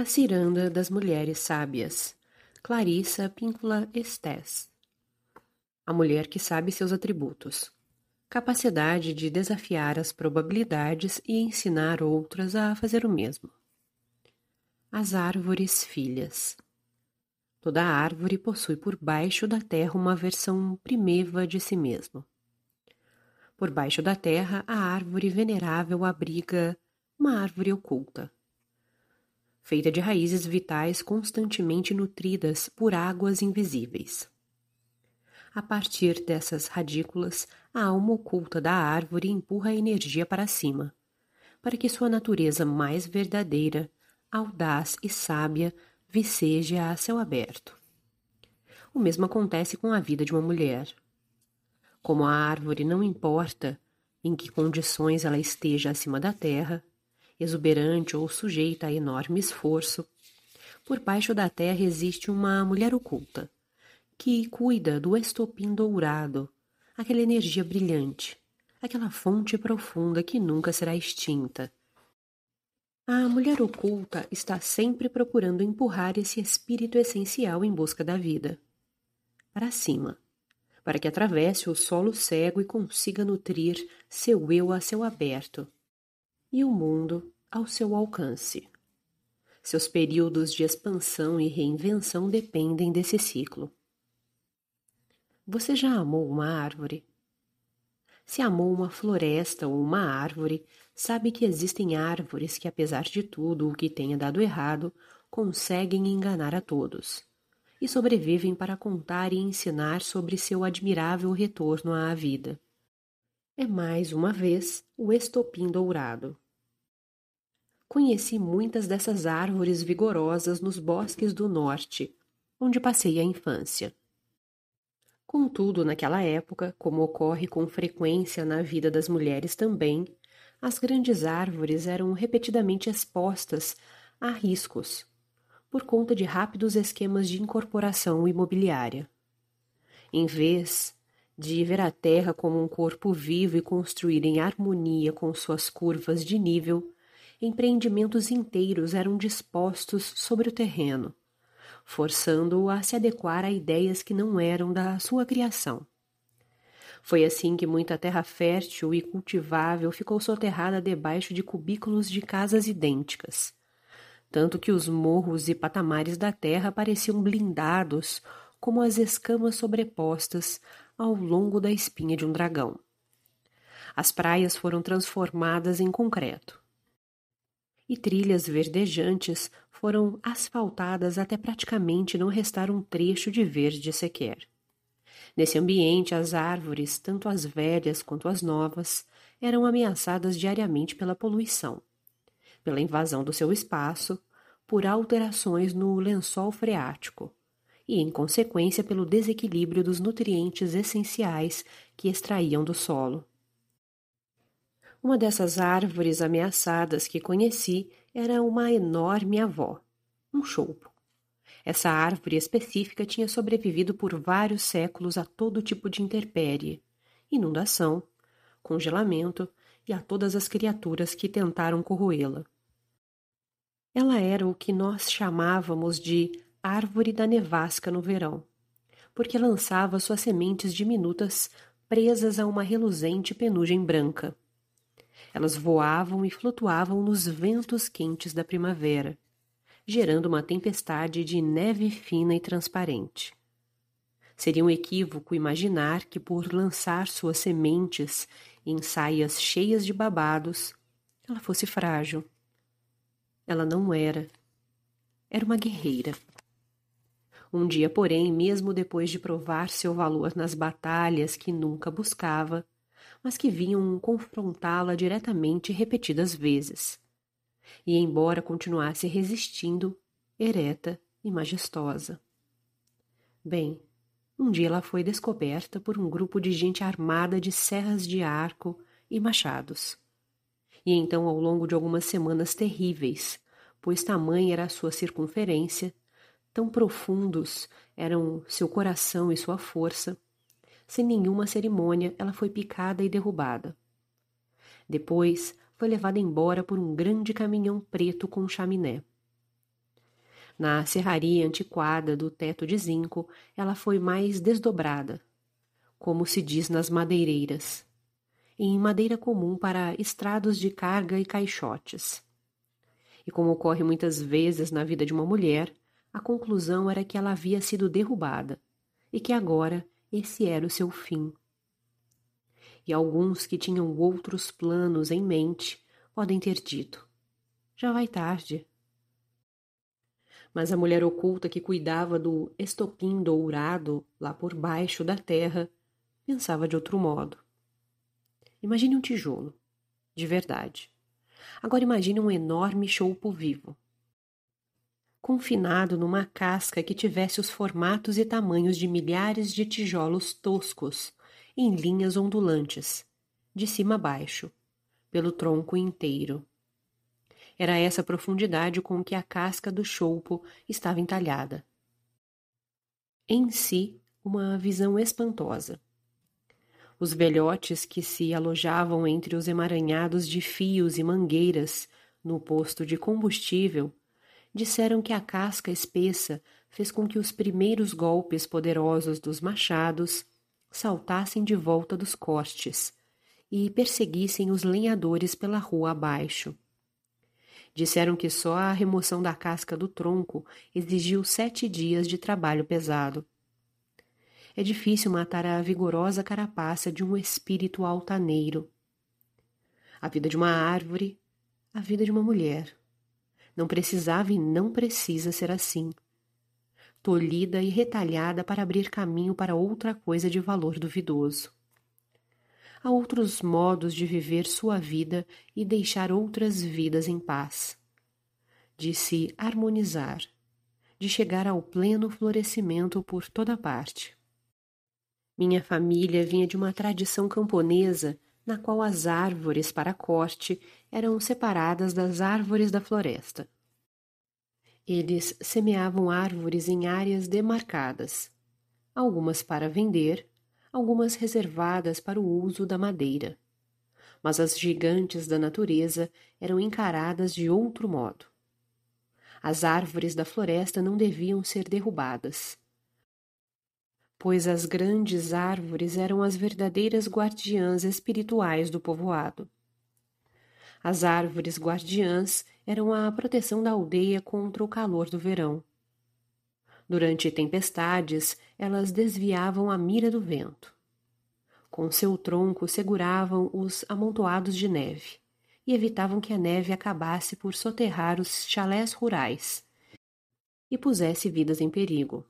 A Ciranda das Mulheres Sábias, Clarissa Píncula Estés. A mulher que sabe seus atributos. Capacidade de desafiar as probabilidades e ensinar outras a fazer o mesmo. As árvores filhas. Toda árvore possui por baixo da terra uma versão primeva de si mesma. Por baixo da terra, a árvore venerável abriga uma árvore oculta feita de raízes vitais constantemente nutridas por águas invisíveis. A partir dessas radículas, a alma oculta da árvore empurra a energia para cima, para que sua natureza mais verdadeira, audaz e sábia viceje a céu aberto. O mesmo acontece com a vida de uma mulher. Como a árvore não importa em que condições ela esteja acima da terra, exuberante ou sujeita a enorme esforço, por baixo da terra existe uma mulher oculta, que cuida do estopim dourado, aquela energia brilhante, aquela fonte profunda que nunca será extinta. A mulher oculta está sempre procurando empurrar esse espírito essencial em busca da vida. Para cima, para que atravesse o solo cego e consiga nutrir seu eu a céu aberto, e o mundo ao seu alcance. Seus períodos de expansão e reinvenção dependem desse ciclo. Você já amou uma árvore? Se amou uma floresta ou uma árvore, sabe que existem árvores que, apesar de tudo o que tenha dado errado, conseguem enganar a todos e sobrevivem para contar e ensinar sobre seu admirável retorno à vida. É mais uma vez o estopim dourado. Conheci muitas dessas árvores vigorosas nos bosques do norte, onde passei a infância. Contudo, naquela época, como ocorre com frequência na vida das mulheres também, as grandes árvores eram repetidamente expostas a riscos, por conta de rápidos esquemas de incorporação imobiliária. Em vez de ver a terra como um corpo vivo e construir em harmonia com suas curvas de nível, empreendimentos inteiros eram dispostos sobre o terreno, forçando-o a se adequar a ideias que não eram da sua criação. Foi assim que muita terra fértil e cultivável ficou soterrada debaixo de cubículos de casas idênticas, tanto que os morros e patamares da terra pareciam blindados como as escamas sobrepostas ao longo da espinha de um dragão. As praias foram transformadas em concreto e trilhas verdejantes foram asfaltadas até praticamente não restar um trecho de verde sequer. Nesse ambiente, as árvores, tanto as velhas quanto as novas, eram ameaçadas diariamente pela poluição, pela invasão do seu espaço, por alterações no lençol freático e, em consequência, pelo desequilíbrio dos nutrientes essenciais que extraíam do solo. Uma dessas árvores ameaçadas que conheci era uma enorme avó, um choupo. Essa árvore específica tinha sobrevivido por vários séculos a todo tipo de intempérie, inundação, congelamento e a todas as criaturas que tentaram corroê-la. Ela era o que nós chamávamos de árvore da nevasca no verão, porque lançava suas sementes diminutas presas a uma reluzente penugem branca. Elas voavam e flutuavam nos ventos quentes da primavera, gerando uma tempestade de neve fina e transparente. Seria um equívoco imaginar que, por lançar suas sementes em saias cheias de babados, ela fosse frágil. Ela não era. Era uma guerreira. Um dia, porém, mesmo depois de provar seu valor nas batalhas que nunca buscava, mas que vinham confrontá-la diretamente repetidas vezes. E embora continuasse resistindo, ereta e majestosa. Bem, um dia ela foi descoberta por um grupo de gente armada de serras de arco e machados. E então, ao longo de algumas semanas terríveis, pois tamanha era a sua circunferência, tão profundos eram seu coração e sua força, sem nenhuma cerimônia, ela foi picada e derrubada. Depois, foi levada embora por um grande caminhão preto com chaminé. Na serraria antiquada do teto de zinco, ela foi mais desdobrada, como se diz nas madeireiras, em madeira comum para estrados de carga e caixotes. E como ocorre muitas vezes na vida de uma mulher, a conclusão era que ela havia sido derrubada e que agora esse era o seu fim. E alguns que tinham outros planos em mente podem ter dito: já vai tarde. Mas a mulher oculta que cuidava do estopim dourado lá por baixo da terra pensava de outro modo. Imagine um tijolo, de verdade. Agora imagine um enorme choupo vivo, confinado numa casca que tivesse os formatos e tamanhos de milhares de tijolos toscos, em linhas ondulantes, de cima a baixo, pelo tronco inteiro. Era essa profundidade com que a casca do choupo estava entalhada. Em si, uma visão espantosa. Os velhotes que se alojavam entre os emaranhados de fios e mangueiras no posto de combustível disseram que a casca espessa fez com que os primeiros golpes poderosos dos machados saltassem de volta dos cortes e perseguissem os lenhadores pela rua abaixo. Disseram que só a remoção da casca do tronco exigiu sete dias de trabalho pesado. É difícil matar a vigorosa carapaça de um espírito altaneiro. A vida de uma árvore, a vida de uma mulher. Não precisava e não precisa ser assim. Tolhida e retalhada para abrir caminho para outra coisa de valor duvidoso. Há outros modos de viver sua vida e deixar outras vidas em paz. De se harmonizar, de chegar ao pleno florescimento por toda parte. Minha família vinha de uma tradição camponesa na qual as árvores para corte eram separadas das árvores da floresta. Eles semeavam árvores em áreas demarcadas, algumas para vender, algumas reservadas para o uso da madeira. Mas as gigantes da natureza eram encaradas de outro modo. As árvores da floresta não deviam ser derrubadas, pois as grandes árvores eram as verdadeiras guardiãs espirituais do povoado. As árvores guardiãs eram a proteção da aldeia contra o calor do verão. Durante tempestades, elas desviavam a mira do vento. Com seu tronco seguravam os amontoados de neve e evitavam que a neve acabasse por soterrar os chalés rurais e pusesse vidas em perigo.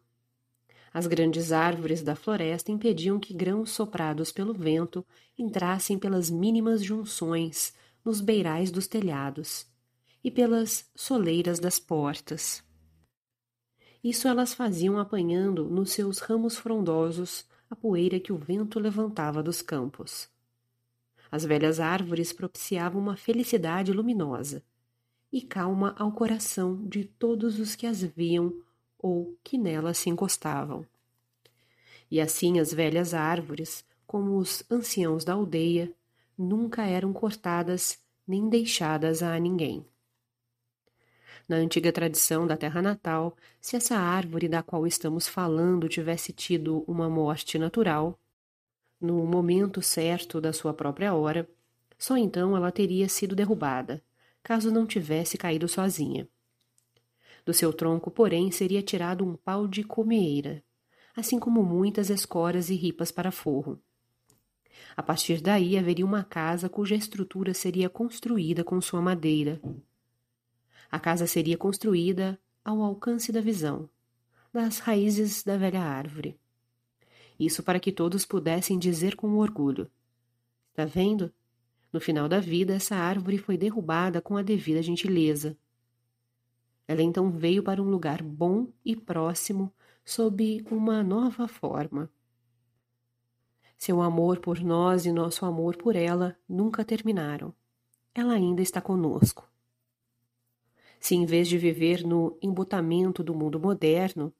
As grandes árvores da floresta impediam que grãos soprados pelo vento entrassem pelas mínimas junções nos beirais dos telhados e pelas soleiras das portas. Isso elas faziam apanhando nos seus ramos frondosos a poeira que o vento levantava dos campos. As velhas árvores propiciavam uma felicidade luminosa e calma ao coração de todos os que as viam ou que nelas se encostavam. E assim as velhas árvores, como os anciãos da aldeia, nunca eram cortadas nem deixadas a ninguém. Na antiga tradição da terra natal, se essa árvore da qual estamos falando tivesse tido uma morte natural, no momento certo da sua própria hora, só então ela teria sido derrubada, caso não tivesse caído sozinha. Do seu tronco, porém, seria tirado um pau de comieira, assim como muitas escoras e ripas para forro. A partir daí haveria uma casa cuja estrutura seria construída com sua madeira, a casa seria construída ao alcance da visão, das raízes da velha árvore. Isso para que todos pudessem dizer com orgulho: Está vendo? No final da vida, essa árvore foi derrubada com a devida gentileza. Ela então veio para um lugar bom e próximo, sob uma nova forma. Seu amor por nós e nosso amor por ela nunca terminaram. Ela ainda está conosco. Se em vez de viver no embutamento do mundo moderno,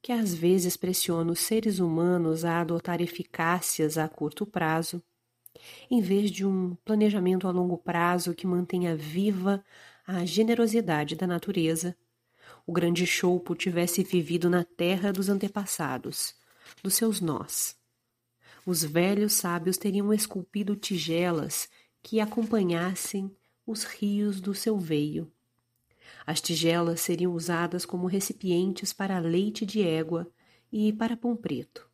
que às vezes pressiona os seres humanos a adotar eficácias a curto prazo, em vez de um planejamento a longo prazo que mantenha viva a generosidade da natureza, o grande choupo tivesse vivido na terra dos antepassados, dos seus nós. Os velhos sábios teriam esculpido tigelas que acompanhassem os rios do seu veio. As tigelas seriam usadas como recipientes para leite de égua e para pão preto.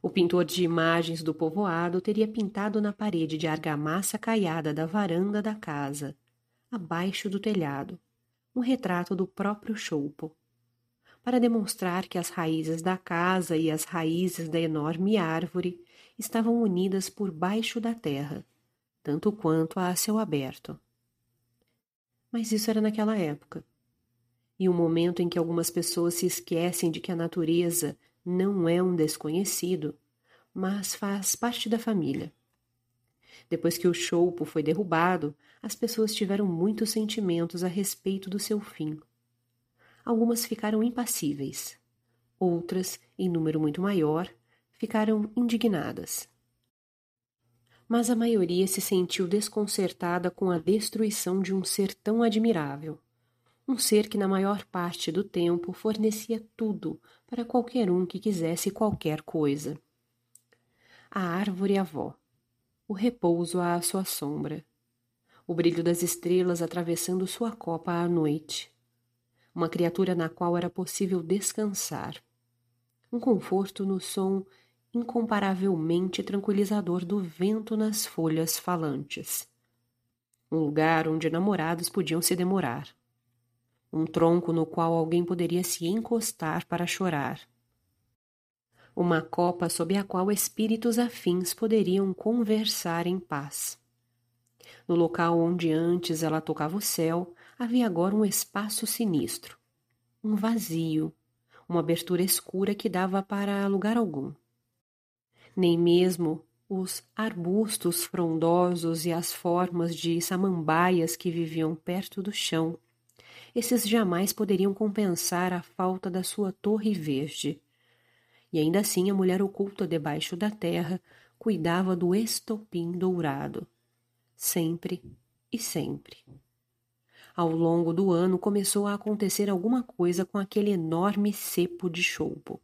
O pintor de imagens do povoado teria pintado na parede de argamassa caiada da varanda da casa, abaixo do telhado, um retrato do próprio Choupo, para demonstrar que as raízes da casa e as raízes da enorme árvore estavam unidas por baixo da terra, tanto quanto a céu aberto. Mas isso era naquela época. E o um momento em que algumas pessoas se esquecem de que a natureza não é um desconhecido, mas faz parte da família. Depois que o choupo foi derrubado, as pessoas tiveram muitos sentimentos a respeito do seu fim. Algumas ficaram impassíveis. Outras, em número muito maior, ficaram indignadas. Mas a maioria se sentiu desconcertada com a destruição de um ser tão admirável. Um ser que, na maior parte do tempo, fornecia tudo para qualquer um que quisesse qualquer coisa. A árvore avó o repouso à sua sombra, o brilho das estrelas atravessando sua copa à noite, uma criatura na qual era possível descansar, um conforto no som incomparavelmente tranquilizador do vento nas folhas falantes, um lugar onde namorados podiam se demorar, um tronco no qual alguém poderia se encostar para chorar. Uma copa sob a qual espíritos afins poderiam conversar em paz. No local onde antes ela tocava o céu, havia agora um espaço sinistro, um vazio, uma abertura escura que dava para lugar algum. Nem mesmo os arbustos frondosos e as formas de samambaias que viviam perto do chão, esses jamais poderiam compensar a falta da sua torre verde e ainda assim a mulher oculta debaixo da terra cuidava do estopim dourado. Sempre e sempre. Ao longo do ano começou a acontecer alguma coisa com aquele enorme cepo de choupo.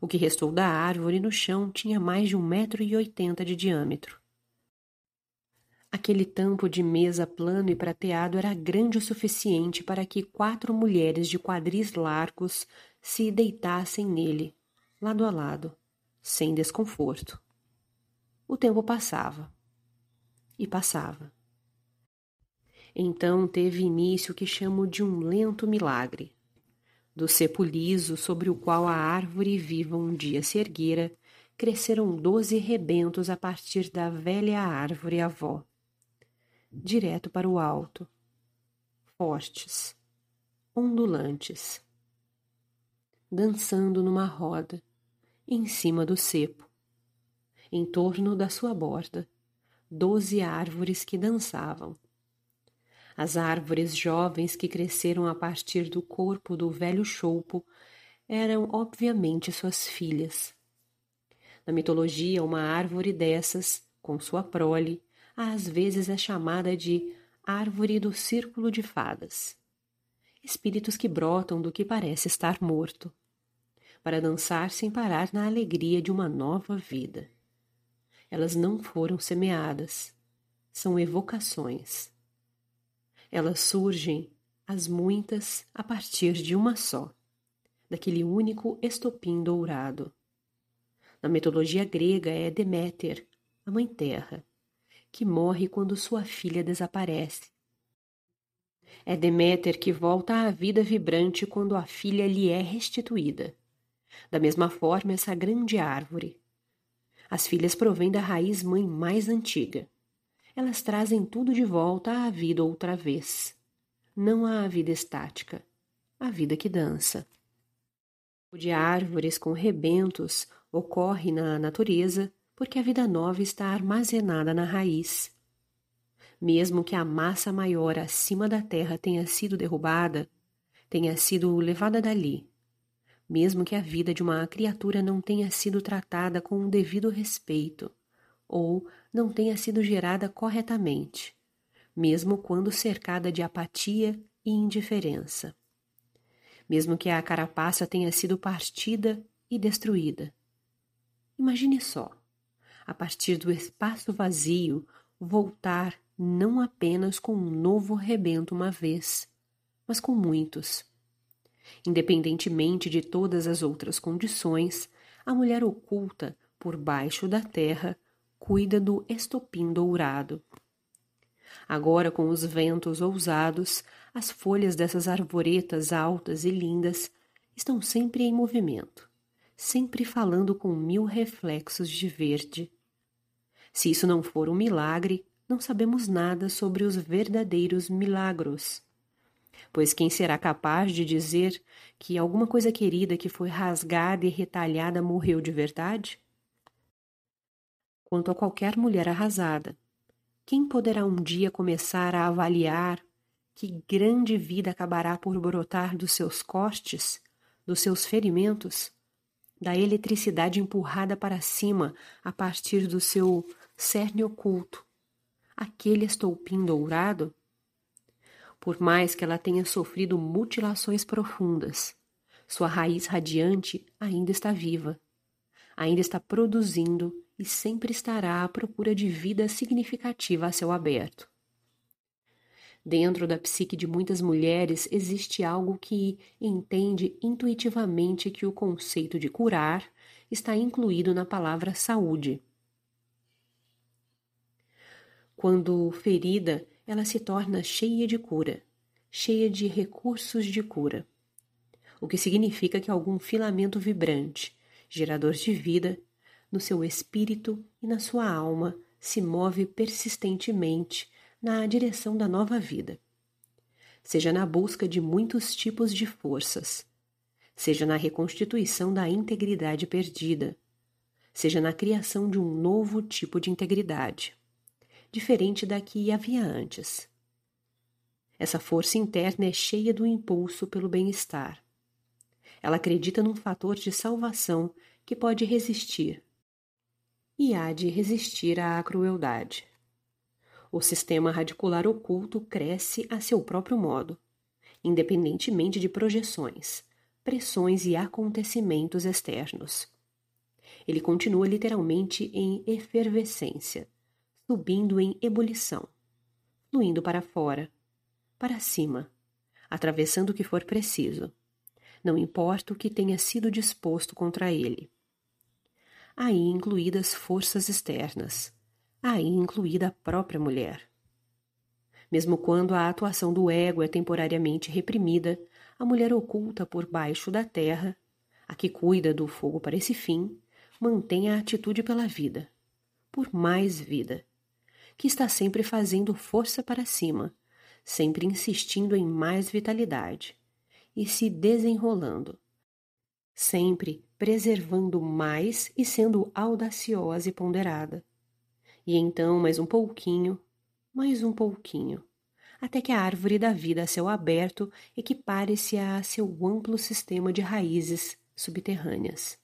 O que restou da árvore no chão tinha mais de um metro e oitenta de diâmetro. Aquele tampo de mesa plano e prateado era grande o suficiente para que quatro mulheres de quadris largos se deitassem nele, lado a lado, sem desconforto. O tempo passava. E passava. Então teve início o que chamo de um lento milagre. Do cepo liso sobre o qual a árvore viva um dia se erguera, cresceram doze rebentos a partir da velha árvore avó. Direto para o alto. Fortes. Ondulantes. Dançando numa roda em cima do cepo. Em torno da sua borda, doze árvores que dançavam. As árvores jovens que cresceram a partir do corpo do velho choupo eram obviamente suas filhas. Na mitologia, uma árvore dessas, com sua prole, às vezes é chamada de árvore do círculo de fadas. Espíritos que brotam do que parece estar morto para dançar sem parar na alegria de uma nova vida. Elas não foram semeadas, são evocações. Elas surgem, as muitas, a partir de uma só, daquele único estopim dourado. Na mitologia grega é Deméter, a Mãe Terra, que morre quando sua filha desaparece. É Deméter que volta à vida vibrante quando a filha lhe é restituída. Da mesma forma, essa grande árvore. As filhas provêm da raiz mãe mais antiga. Elas trazem tudo de volta à vida outra vez. Não à vida estática, à vida que dança. O de árvores com rebentos ocorre na natureza porque a vida nova está armazenada na raiz. Mesmo que a massa maior acima da terra tenha sido derrubada, tenha sido levada dali, mesmo que a vida de uma criatura não tenha sido tratada com o devido respeito, ou não tenha sido gerada corretamente, mesmo quando cercada de apatia e indiferença. Mesmo que a carapaça tenha sido partida e destruída. Imagine só, a partir do espaço vazio, voltar não apenas com um novo rebento uma vez, mas com muitos. Independentemente de todas as outras condições, a mulher oculta por baixo da terra cuida do estopim dourado. Agora, com os ventos ousados, as folhas dessas arvoretas altas e lindas estão sempre em movimento, sempre falando com mil reflexos de verde. Se isso não for um milagre, não sabemos nada sobre os verdadeiros milagros. Pois quem será capaz de dizer que alguma coisa querida que foi rasgada e retalhada morreu de verdade? Quanto a qualquer mulher arrasada, quem poderá um dia começar a avaliar que grande vida acabará por brotar dos seus cortes, dos seus ferimentos, da eletricidade empurrada para cima a partir do seu cerne oculto, aquele estolpim dourado? Por mais que ela tenha sofrido mutilações profundas, sua raiz radiante ainda está viva, ainda está produzindo e sempre estará à procura de vida significativa a céu aberto. Dentro da psique de muitas mulheres existe algo que entende intuitivamente que o conceito de curar está incluído na palavra saúde. Quando ferida, ela se torna cheia de cura, cheia de recursos de cura, o que significa que algum filamento vibrante, gerador de vida, no seu espírito e na sua alma se move persistentemente na direção da nova vida. Seja na busca de muitos tipos de forças, seja na reconstituição da integridade perdida, seja na criação de um novo tipo de integridade, diferente da que havia antes. Essa força interna é cheia do impulso pelo bem-estar. Ela acredita num fator de salvação que pode resistir e há de resistir à crueldade. O sistema radicular oculto cresce a seu próprio modo, independentemente de projeções, pressões e acontecimentos externos. Ele continua literalmente em efervescência, subindo em ebulição, fluindo para fora, para cima, atravessando o que for preciso, não importa o que tenha sido disposto contra ele aí incluídas forças externas, aí incluída a própria mulher. Mesmo quando a atuação do ego é temporariamente reprimida, a mulher oculta por baixo da terra, a que cuida do fogo para esse fim, mantém a atitude pela vida, por mais vida, que está sempre fazendo força para cima, sempre insistindo em mais vitalidade e se desenrolando, sempre preservando mais e sendo audaciosa e ponderada. E então mais um pouquinho, mais um pouquinho, até que a árvore da vida a céu aberto equipare-se a seu amplo sistema de raízes subterrâneas.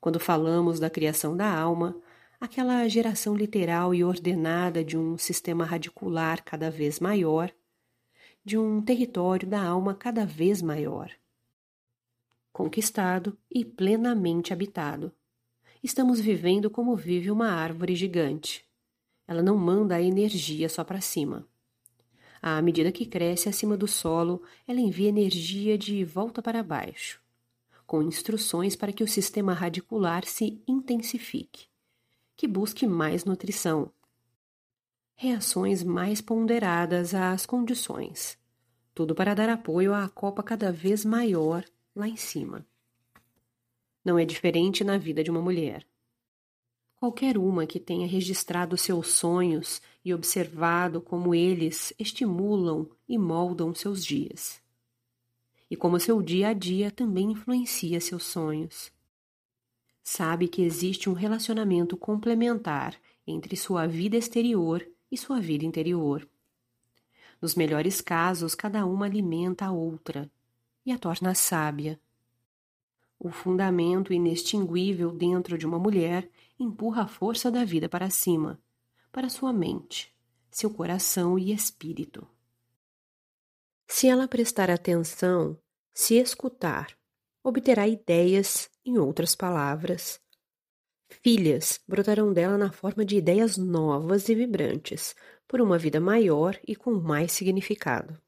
Quando falamos da criação da alma, aquela geração literal e ordenada de um sistema radicular cada vez maior, de um território da alma cada vez maior conquistado e plenamente habitado. Estamos vivendo como vive uma árvore gigante. Ela não manda a energia só para cima. À medida que cresce acima do solo, ela envia energia de volta para baixo, com instruções para que o sistema radicular se intensifique, que busque mais nutrição, reações mais ponderadas às condições, tudo para dar apoio à copa cada vez maior lá em cima. Não é diferente na vida de uma mulher. Qualquer uma que tenha registrado seus sonhos e observado como eles estimulam e moldam seus dias. E como seu dia a dia também influencia seus sonhos. Sabe que existe um relacionamento complementar entre sua vida exterior e sua vida interior. Nos melhores casos, cada uma alimenta a outra, e a torna sábia. O fundamento inextinguível dentro de uma mulher empurra a força da vida para cima, para sua mente, seu coração e espírito. Se ela prestar atenção, se escutar, obterá ideias, em outras palavras. Filhas brotarão dela na forma de ideias novas e vibrantes, por uma vida maior e com mais significado.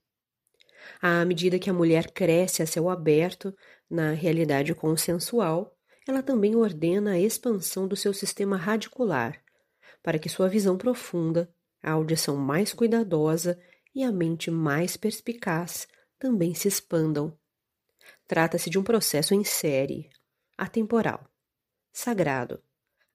À medida que a mulher cresce a céu aberto na realidade consensual, ela também ordena a expansão do seu sistema radicular, para que sua visão profunda, a audição mais cuidadosa e a mente mais perspicaz também se expandam. Trata-se de um processo em série, atemporal, sagrado,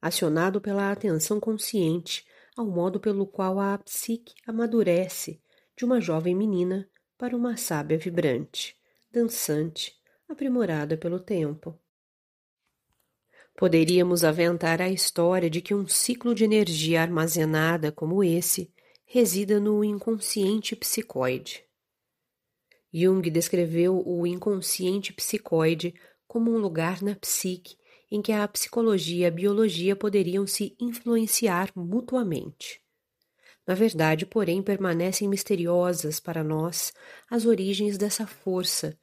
acionado pela atenção consciente ao modo pelo qual a psique amadurece de uma jovem menina para uma sábia vibrante, dançante, aprimorada pelo tempo. Poderíamos aventar a história de que um ciclo de energia armazenada como esse resida no inconsciente psicoide. Jung descreveu o inconsciente psicoide como um lugar na psique em que a psicologia e a biologia poderiam se influenciar mutuamente. Na verdade, porém, permanecem misteriosas para nós as origens dessa força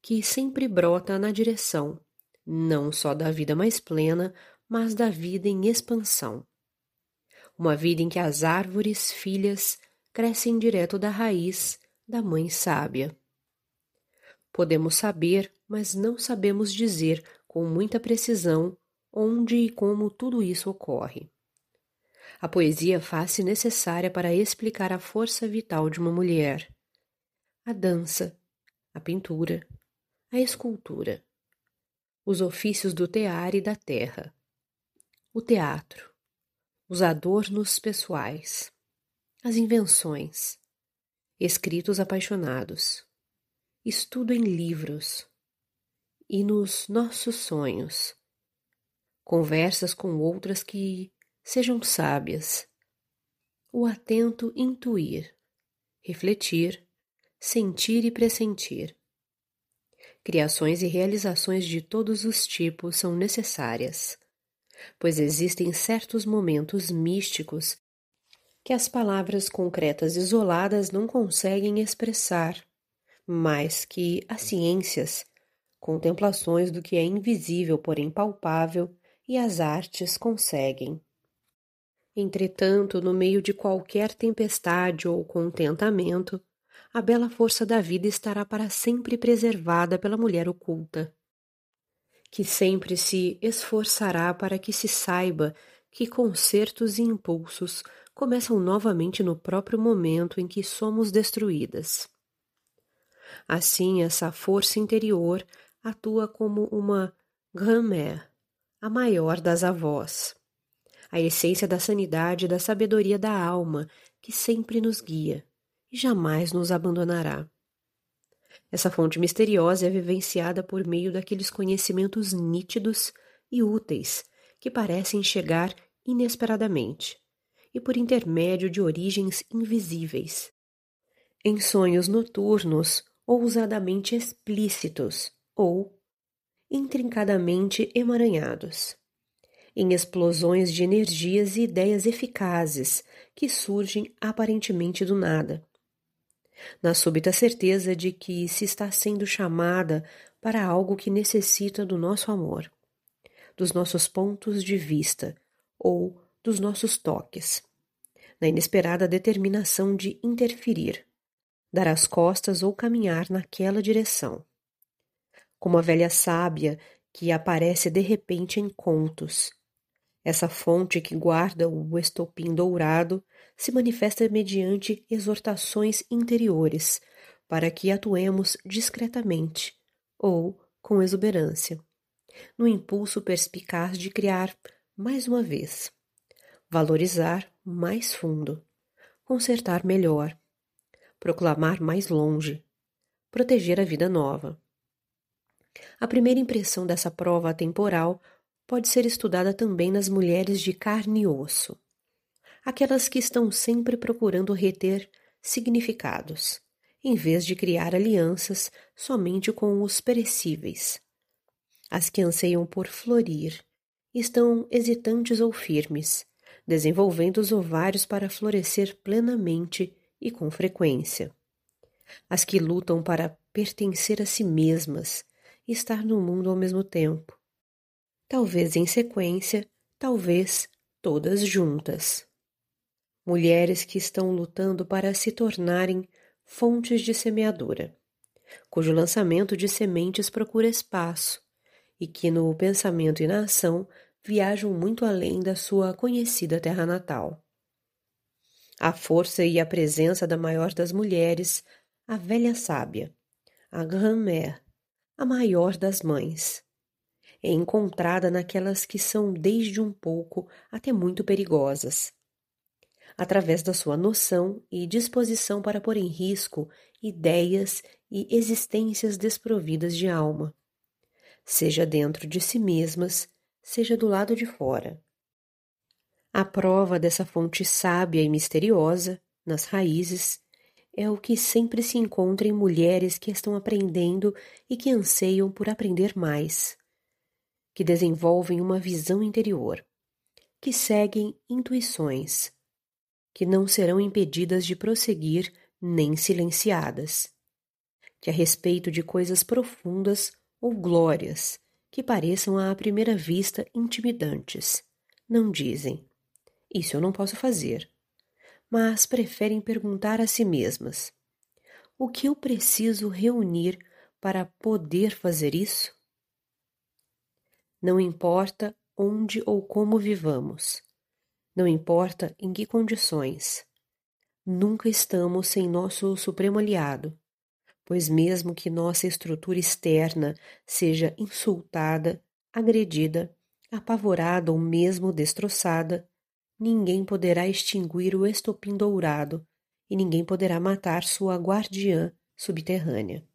que sempre brota na direção, não só da vida mais plena, mas da vida em expansão. Uma vida em que as árvores filhas crescem direto da raiz da mãe sábia. Podemos saber, mas não sabemos dizer com muita precisão onde e como tudo isso ocorre. A poesia faz-se necessária para explicar a força vital de uma mulher. A dança, a pintura, a escultura, os ofícios do tear e da terra, o teatro, os adornos pessoais, as invenções, escritos apaixonados, estudo em livros, e nos nossos sonhos. Conversas com outras que sejam sábias. O atento intuir, refletir, sentir e pressentir. Criações e realizações de todos os tipos são necessárias, pois existem certos momentos místicos que as palavras concretas isoladas não conseguem expressar, mas que as ciências contemplações do que é invisível, porém palpável, e as artes conseguem. Entretanto, no meio de qualquer tempestade ou contentamento, a bela força da vida estará para sempre preservada pela mulher oculta, que sempre se esforçará para que se saiba que concertos e impulsos começam novamente no próprio momento em que somos destruídas. Assim, essa força interior atua como uma grand-mère, a maior das avós, a essência da sanidade e da sabedoria da alma que sempre nos guia e jamais nos abandonará. Essa fonte misteriosa é vivenciada por meio daqueles conhecimentos nítidos e úteis que parecem chegar inesperadamente e por intermédio de origens invisíveis. Em sonhos noturnos ousadamente explícitos, ou intrincadamente emaranhados, em explosões de energias e ideias eficazes que surgem aparentemente do nada, na súbita certeza de que se está sendo chamada para algo que necessita do nosso amor, dos nossos pontos de vista ou dos nossos toques, na inesperada determinação de interferir, dar as costas ou caminhar naquela direção como a velha sábia que aparece de repente em contos. Essa fonte que guarda o estopim dourado se manifesta mediante exortações interiores, para que atuemos discretamente ou com exuberância, no impulso perspicaz de criar mais uma vez, valorizar mais fundo, consertar melhor, proclamar mais longe, proteger a vida nova. A primeira impressão dessa prova atemporal pode ser estudada também nas mulheres de carne e osso, aquelas que estão sempre procurando reter significados, em vez de criar alianças somente com os perecíveis. As que anseiam por florir estão hesitantes ou firmes, desenvolvendo os ovários para florescer plenamente e com frequência. as que lutam para pertencer a si mesmas e estar no mundo ao mesmo tempo. Talvez em sequência, talvez todas juntas. Mulheres que estão lutando para se tornarem fontes de semeadura, cujo lançamento de sementes procura espaço e que no pensamento e na ação viajam muito além da sua conhecida terra natal. A força e a presença da maior das mulheres, a velha sábia, a grand-mère, a maior das mães, é encontrada naquelas que são desde um pouco até muito perigosas. Através da sua noção e disposição para pôr em risco ideias e existências desprovidas de alma, seja dentro de si mesmas, seja do lado de fora. A prova dessa fonte sábia e misteriosa, nas raízes, é o que sempre se encontra em mulheres que estão aprendendo e que anseiam por aprender mais, que desenvolvem uma visão interior, que seguem intuições, que não serão impedidas de prosseguir nem silenciadas, que a respeito de coisas profundas ou glórias que pareçam à primeira vista intimidantes, não dizem isso eu não posso fazer. Mas preferem perguntar a si mesmas: o que eu preciso reunir para poder fazer isso? Não importa onde ou como vivamos, não importa em que condições, nunca estamos sem nosso supremo aliado, pois, mesmo que nossa estrutura externa seja insultada, agredida, apavorada ou mesmo destroçada, ninguém poderá extinguir o estopim dourado, e ninguém poderá matar sua guardiã subterrânea.